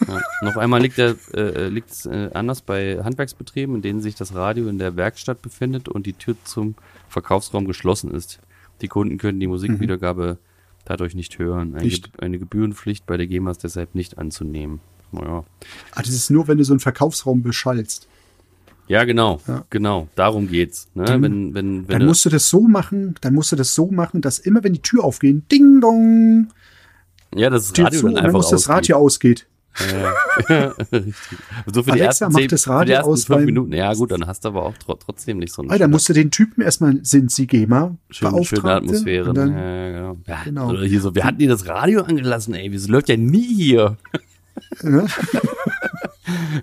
Ja. Und auf einmal liegt äh, liegt es äh, anders bei Handwerksbetrieben, in denen sich das Radio in der Werkstatt befindet und die Tür zum Verkaufsraum geschlossen ist. Die Kunden können die Musikwiedergabe dadurch nicht hören. Eine, Nicht. Ge- eine Gebührenpflicht bei der GEMA ist deshalb nicht anzunehmen. Naja. Ah, das ist nur, wenn du so einen Verkaufsraum beschallst. Ja, genau, Ja. genau. Darum geht's. Ne? Dann- wenn, wenn, wenn Dann musst du das so machen, dann musst du das so machen, dass immer wenn die Tür aufgehen, Ding Dong, Ja, das Radio zu dann und dann einfach muss das ausgeht. Radio ausgeht. Ja. <laughs> <laughs> So für die Alexa, ersten mach zehn, das für Radio die ersten aus fünf Minuten. Ja, gut, dann hast du aber auch tro trotzdem nicht so einen Alter, musst du den Typen erstmal, sind Sie GEMA Beauftragte? schöne Atmosphäre. Ne? dann, ja, genau. Ja, Genau. Oder hier so, wir hatten dir das Radio angelassen, ey, wieso läuft ja nie hier? <laughs>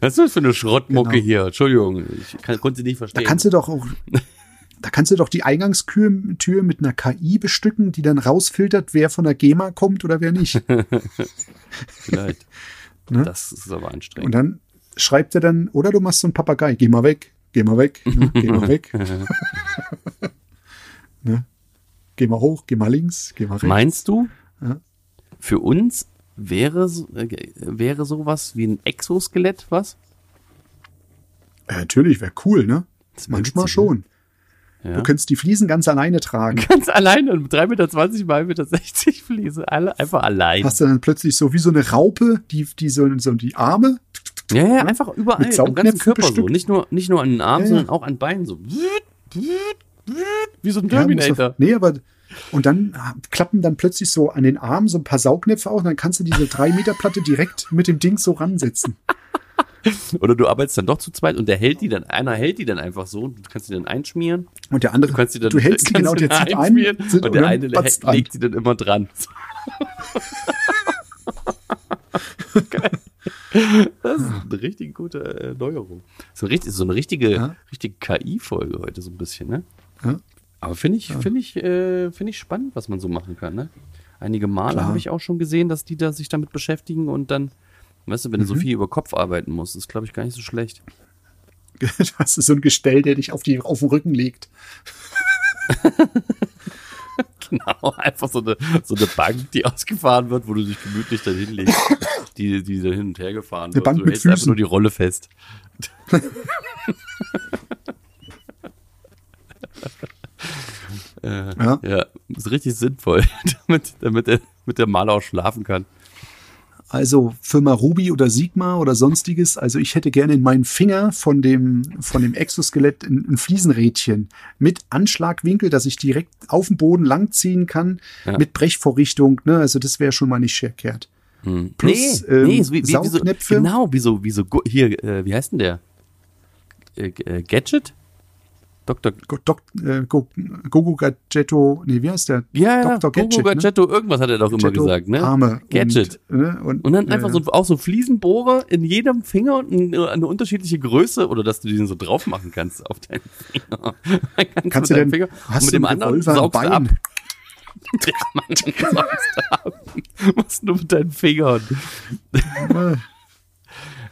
Was ist das für eine Schrottmucke Genau. hier? Entschuldigung, ich kann, konnte sie nicht Da verstehen. kannst du doch auch, da kannst du doch die Eingangstür Tür mit einer KI bestücken, die dann rausfiltert, wer von der GEMA kommt oder wer nicht. <laughs> Vielleicht. Ne? Das ist aber anstrengend. Und dann schreibt er dann, oder du machst so einen Papagei, geh mal weg, geh mal weg, ne? geh mal weg. <laughs> ne? Geh mal hoch, geh mal links, geh mal rechts. Meinst du, Ja. für uns wäre, so- äh, wäre sowas wie ein Exoskelett was? Ja, natürlich, wäre cool, ne? Manchmal witzig, ne? schon. Ja. Du könntest die Fliesen ganz alleine tragen. <laughs> Ganz alleine, 3,20 Meter mal 1,60 Meter Fliese, alle, einfach allein. Hast du dann plötzlich so wie so eine Raupe, die, die so, so die Arme. Ja, ja, einfach überall, am ganzen Körper so. bestückt. Nicht nur, nicht nur an den Armen, Ja, ja. sondern auch an Beinen so. Wie so ein Ja, Terminator. doch- nee, aber und dann klappen dann plötzlich so an den Armen so ein paar Saugnäpfe aus und dann kannst du diese 3 Meter Platte direkt mit dem Ding so ransetzen. Oder du arbeitest dann doch zu zweit und der hält die dann, einer hält die dann einfach so, du kannst die dann einschmieren. Und der andere, Du kannst die dann, du hältst <laughs> die genau, der dann zieht ein, einschmieren sind- und der eine legt die dann immer dran. <laughs> Das ist eine richtig gute äh, Neuerung. So, richtig, so eine richtige, Ja. richtige KI-Folge heute so ein bisschen, ne? Ja. Aber finde ich, finde ich, äh, finde ich spannend, was man so machen kann, ne? Einige Male habe ich auch schon gesehen, dass die da sich damit beschäftigen und dann, weißt du, wenn du Mhm. so viel über Kopf arbeiten musst, ist, glaube ich, gar nicht so schlecht. <laughs> Du hast so ein Gestell, der dich auf, die, auf den Rücken legt. <laughs> Genau, einfach so eine, so eine Bank, die ausgefahren wird, wo du dich gemütlich da hinlegst, <laughs> die, die da hin und her gefahren Eine wird. Bank du hältst einfach Füßen. nur die Rolle fest. Äh, Ja. ja, ist richtig sinnvoll, <laughs> damit, damit, der, damit der Maler auch schlafen kann. Also Firma Ruby oder Sigma oder sonstiges. Also ich hätte gerne in meinen Finger von dem, von dem Exoskelett ein, ein Fliesenrädchen mit Anschlagwinkel, dass ich direkt auf dem Boden langziehen kann, Ja. mit Brechvorrichtung. Ne? Also das wäre schon mal nicht verkehrt. Hm. Plus, nee, nee, ähm, so wie, wie, wie so, genau, wie so, wie so, Gu- hier, äh, wie heißt denn der? Äh, äh, Gadget? Dr. Go- äh, Go- Gogo Gadgetto, nee, wie heißt der? Ja, ja, Dr. Gogo ne? Gadgetto, irgendwas hat er doch immer Gadgetto gesagt, ne? Arme Gadget. Und, ne? und, Und dann einfach äh, so auch so Fliesenbohrer in jedem Finger und eine, unterschiedliche Größe oder dass du den so drauf machen kannst auf deinen Finger. <laughs> Kannst, Kannst du denn- Finger hast und mit du dem anderen saugst du ab. Bein? <laughs> Ja, Mann, saugst du ab. <laughs> Machst du mit deinen Fingern.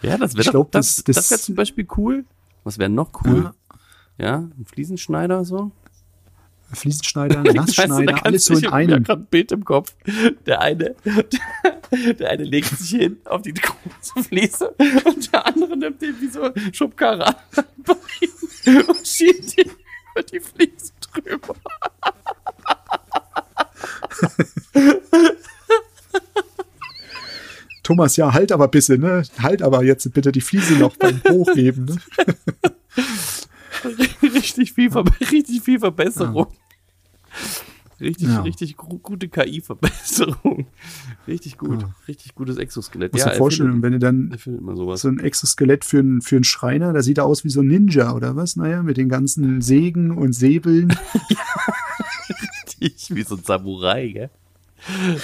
Ja, das wäre das, das- das, das- wäre zum Beispiel cool. Was wäre noch cool? Ja. Ja, ein Fliesenschneider so. Fliesenschneider, <laughs> Nassschneider, alles so in ich einem. grad ein Bild im Kopf. Der eine, <laughs> der eine legt sich hin auf die große Fliese und der andere nimmt den wie so Schubkarre an <laughs> und schiebt ihn über die Fliese drüber. Thomas, ja, halt aber bisschen, ne? Halt aber jetzt bitte die Fliese noch beim Hochheben, ne? <laughs> Richtig viel, richtig viel Verbesserung. Richtig, Ja. richtig gu gute KI-Verbesserung. Richtig gut. Richtig gutes Exoskelett. Musst ja, dir vorstellen, erfindet, wenn du dann so ein Exoskelett für einen, für einen Schreiner, da sieht er aus wie so ein Ninja oder was? Naja, mit den ganzen Sägen und Säbeln. Richtig, wie so ein Samurai, gell?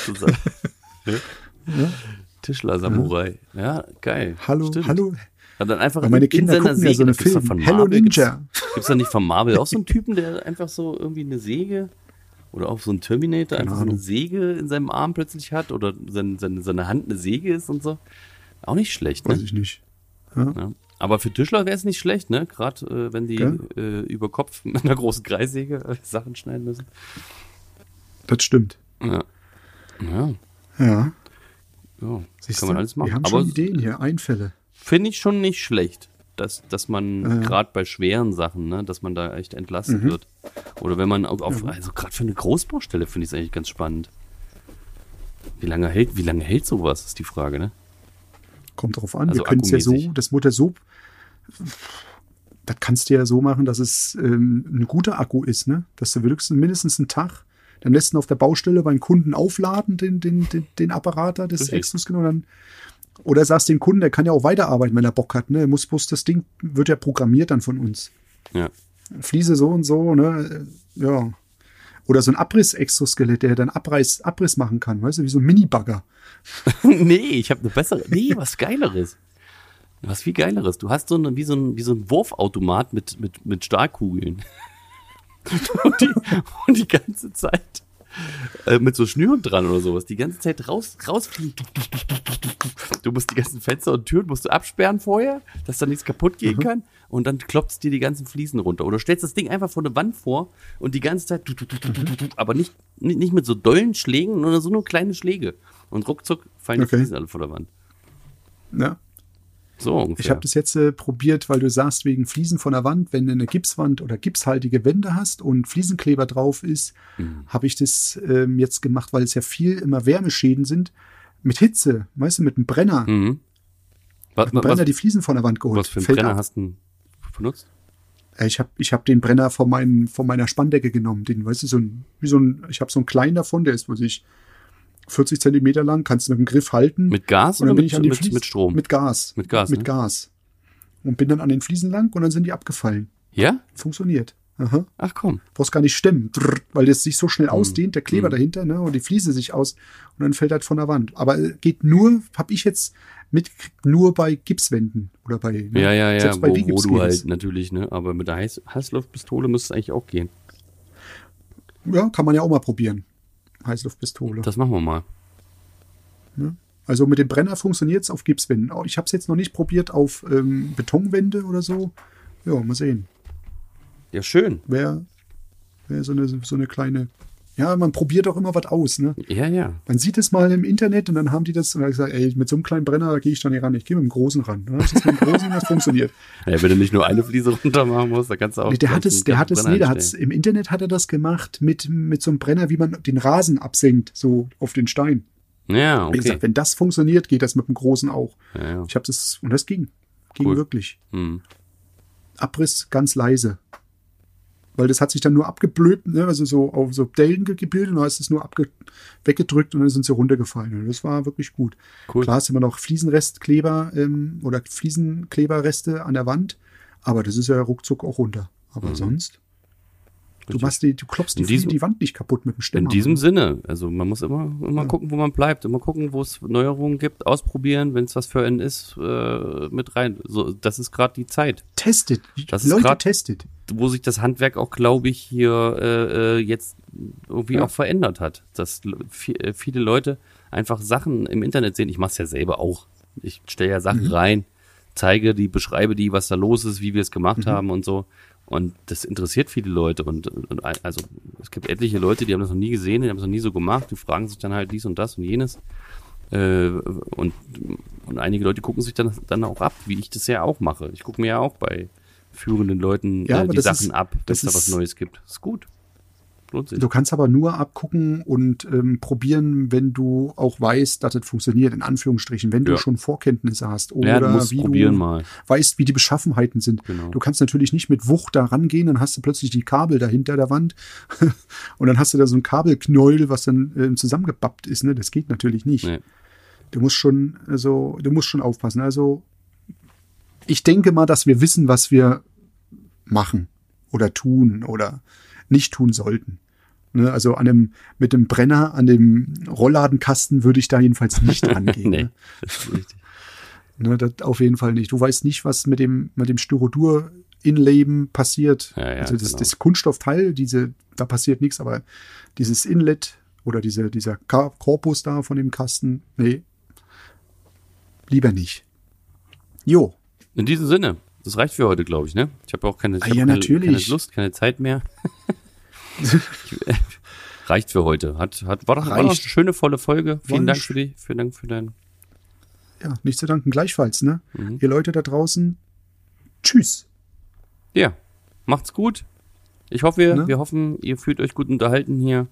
So Sa <laughs> <laughs> Tischler-Samurai. Ja, geil. Hallo, Stimmt. hallo. Und dann einfach Weil meine in Kinder seiner gucken ja so eine Gibt's da Film. von Hello Marvel, Ninja. Gibt's, da nicht von Marvel auch so einen Typen, der einfach so irgendwie eine Säge oder auch so ein Terminator Keine einfach so eine Ahnung. Säge in seinem Arm plötzlich hat oder seine, seine, seine Hand eine Säge ist und so? Auch nicht schlecht, Weiß ne? ich nicht. Ja. Aber für Tischler wäre es nicht schlecht, ne? Gerade äh, wenn die äh, über Kopf <laughs> mit einer großen Kreissäge äh, Sachen schneiden müssen. Das stimmt. Ja. Ja, Ja. ja. Kann man alles machen. Wir haben Aber schon Ideen hier, Einfälle. Finde ich schon nicht schlecht, dass, dass man Ja. gerade bei schweren Sachen, ne, dass man da echt entlastet Mhm. wird. Oder wenn man auf, auf also gerade für eine Großbaustelle finde ich es eigentlich ganz spannend. Wie lange hält, wie lange hält sowas, ist die Frage, ne? Kommt drauf an. Also wir können es ja so, das Mutter so, das kannst du ja so machen, dass es ähm, ein guter Akku ist, ne? Dass du wenigstens mindestens einen Tag lässt ihn auf der Baustelle beim Kunden aufladen, den, den, den, den Apparat da, das. Exoskelett und dann oder sagst dem Kunden, der kann ja auch weiterarbeiten, wenn er Bock hat. Ne? Er muss bloß das Ding wird ja programmiert dann von uns. Ja. Fliese so und so, ne? Ja. Oder so ein Abriss-Exoskelett, der dann Abreiß, Abriss machen kann, weißt du, wie so ein Mini-Bagger. <laughs> nee, ich habe eine bessere. Nee, was Geileres. Was viel Geileres. Du hast so eine, wie so ein, wie so ein Wurfautomat mit, mit, mit Stahlkugeln. <laughs> und, die, und die ganze Zeit äh, mit so Schnüren dran oder sowas. Die ganze Zeit raus, rausfliegt. Du musst die ganzen Fenster und Türen musst du absperren vorher, dass da nichts kaputt gehen kann. Und dann klopfst dir die ganzen Fliesen runter. Oder stellst das Ding einfach vor eine Wand vor und die ganze Zeit, aber nicht, nicht mit so dollen Schlägen, sondern so nur kleine Schläge. Und ruckzuck fallen die Okay. Fliesen alle vor der Wand. Ja. So ungefähr. Ich habe das jetzt äh, probiert, weil du sagst, wegen Fliesen von der Wand, wenn du eine Gipswand oder gipshaltige Wände hast und Fliesenkleber drauf ist, Mhm. habe ich das ähm, jetzt gemacht, weil es ja viel immer Wärmeschäden sind. Mit Hitze, weißt du, mit einem Brenner. Mhm. Was, Mit einem Brenner was, die Fliesen von der Wand geholt. was für einen Fällt Brenner ab. hast du benutzt? Äh, Ich habe ich hab den Brenner von, meinen, von meiner Spanndecke genommen. Den, weißt du, so ein, wie so ein, ich habe so einen kleinen davon, der ist, weiß ich, 40 Zentimeter lang, kannst du mit dem Griff halten. Mit Gas und oder mit, ich an den mit, Fliesen, mit Strom? Mit Gas. Mit Gas, Mit ne? Gas. Und bin dann an den Fliesen lang und dann sind die abgefallen. ja? Funktioniert. Aha. Ach komm. brauchst gar nicht stemmen, weil das sich so Mhm. schnell ausdehnt, der Kleber dahinter, ne, und die Fliese sich aus und dann fällt halt von der Wand. Aber äh, geht nur, habe ich jetzt mitgekriegt, nur bei Gipswänden oder bei ne, Ja, ja, ja, selbst bei wo, wo du halt natürlich, ne? Aber mit der Heiß Heißluftpistole müsste es eigentlich auch gehen. Ja, kann man ja auch mal probieren. Heißluftpistole. Das machen wir mal. Also mit dem Brenner funktioniert es auf Gipswänden. Oh, Ich habe es jetzt noch nicht probiert auf ähm, Betonwände oder so. Ja, mal sehen. Ja, schön. Wäre wär so, eine, so eine kleine. Ja, man probiert auch immer was aus, ne? Ja, ja. Man sieht es mal im Internet und dann haben die das und dann ich gesagt, ey, mit so einem kleinen Brenner gehe ich da nicht ran. Ich gehe mit dem großen ran. Dann ich das mit dem großen, das funktioniert. <laughs> ja. Wenn du nicht nur eine Fliese runter machen musst, dann kannst du auch. Nee, der hat es, der hat es, Brenner nee, der hat's, einstellen. im Internet hat er das gemacht mit, mit so einem Brenner, wie man den Rasen absenkt, so auf den Stein. Ja, Wie okay. gesagt, wenn das funktioniert, geht das mit dem großen auch. Ja, ja. Ich habe das, und das ging. Ging Cool. wirklich. Hm. Abriss ganz leise. Weil das hat sich dann nur abgeblöbt, ne? also so auf so Dellen ge- gebildet und dann ist es nur abge weggedrückt und dann sind sie runtergefallen. Das war wirklich gut. Cool. Klar ist immer noch Fliesenrestkleber ähm, oder Fliesenkleberreste an der Wand, aber das ist ja ruckzuck auch runter. Aber sonst, du Richtig. machst die, du klopfst die, diesem- die Wand nicht kaputt mit dem Stämmer. In diesem Sinne, also man muss immer, immer gucken, wo man bleibt, immer gucken, wo es Neuerungen gibt, ausprobieren, wenn es was für einen ist, äh, mit rein. So, das ist gerade die Zeit, testet, Das ist Leute grad- testet. wo sich das Handwerk auch, glaube ich, hier äh, äh, jetzt irgendwie Ja. auch verändert hat. Dass äh, viele Leute einfach Sachen im Internet sehen. Ich mache es ja selber auch. Ich stelle ja Mhm. Sachen rein, zeige die, beschreibe die, was da los ist, wie wir es gemacht Mhm. haben und so. Und das interessiert viele Leute. Und, und also es gibt etliche Leute, die haben das noch nie gesehen, die haben es noch nie so gemacht. Die fragen sich dann halt dies und das und jenes. Äh, und, und einige Leute gucken sich dann, dann auch ab, wie ich das ja auch mache. Ich gucke mir ja auch bei führenden Leuten Ja, äh, die Sachen ist- ab, wenn das es da was Neues gibt. Ist gut. Lohnt sich. Du kannst aber nur abgucken und ähm, probieren, wenn du auch weißt, dass es funktioniert, in Anführungsstrichen, wenn du Ja. schon Vorkenntnisse hast oder ja, du wie probieren du mal. weißt, wie die Beschaffenheiten sind. Genau. Du kannst natürlich nicht mit Wucht da rangehen, dann hast du plötzlich die Kabel dahinter der Wand <laughs> und dann hast du da so ein Kabelknäuel, was dann ähm, zusammengebappt ist. Ne? Das geht natürlich nicht. Nee. Du musst schon, also, du musst schon aufpassen. Also, ich denke mal, dass wir wissen, was wir machen oder tun oder nicht tun sollten. Ne, also an dem, mit dem Brenner an dem Rollladenkasten würde ich da jedenfalls nicht <laughs> rangehen. nee, ne? das ist richtig. Ne, das auf jeden Fall nicht. Du weißt nicht, was mit dem, mit dem Styrodur Inleben passiert. Ja, ja, also das, genau. das Kunststoffteil, diese, da passiert nichts, aber dieses Inlet oder diese, dieser Korpus da von dem Kasten, nee, lieber nicht. Jo, In diesem Sinne, das reicht für heute, glaube ich, ne? Ich habe auch keine, ich Ah, ja, keine, natürlich. keine Lust, keine Zeit mehr. <laughs> ich, <laughs> reicht für heute. Hat, hat, war, doch, war eine schöne, volle Folge. Vielen Dank für dich. Vielen Dank für dein. ja, nicht zu danken, gleichfalls, ne? Mhm. Ihr Leute da draußen, tschüss. Ja, macht's gut. Ich hoffe, Ne? wir hoffen, ihr fühlt euch gut unterhalten hier.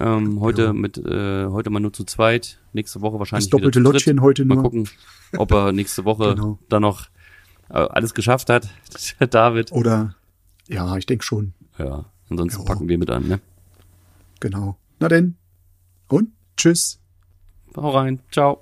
Ähm, heute Ja. mit, äh, heute mal nur zu zweit. Nächste Woche wahrscheinlich Das doppelte wieder Lottchen heute Mal nur. gucken, ob er nächste Woche Genau. dann noch äh, alles geschafft hat. <laughs> David. Oder, ja, ich denke schon. Ja, ansonsten Ja. packen wir mit an, ne? Genau. Na denn. Und tschüss. Hau rein. Ciao.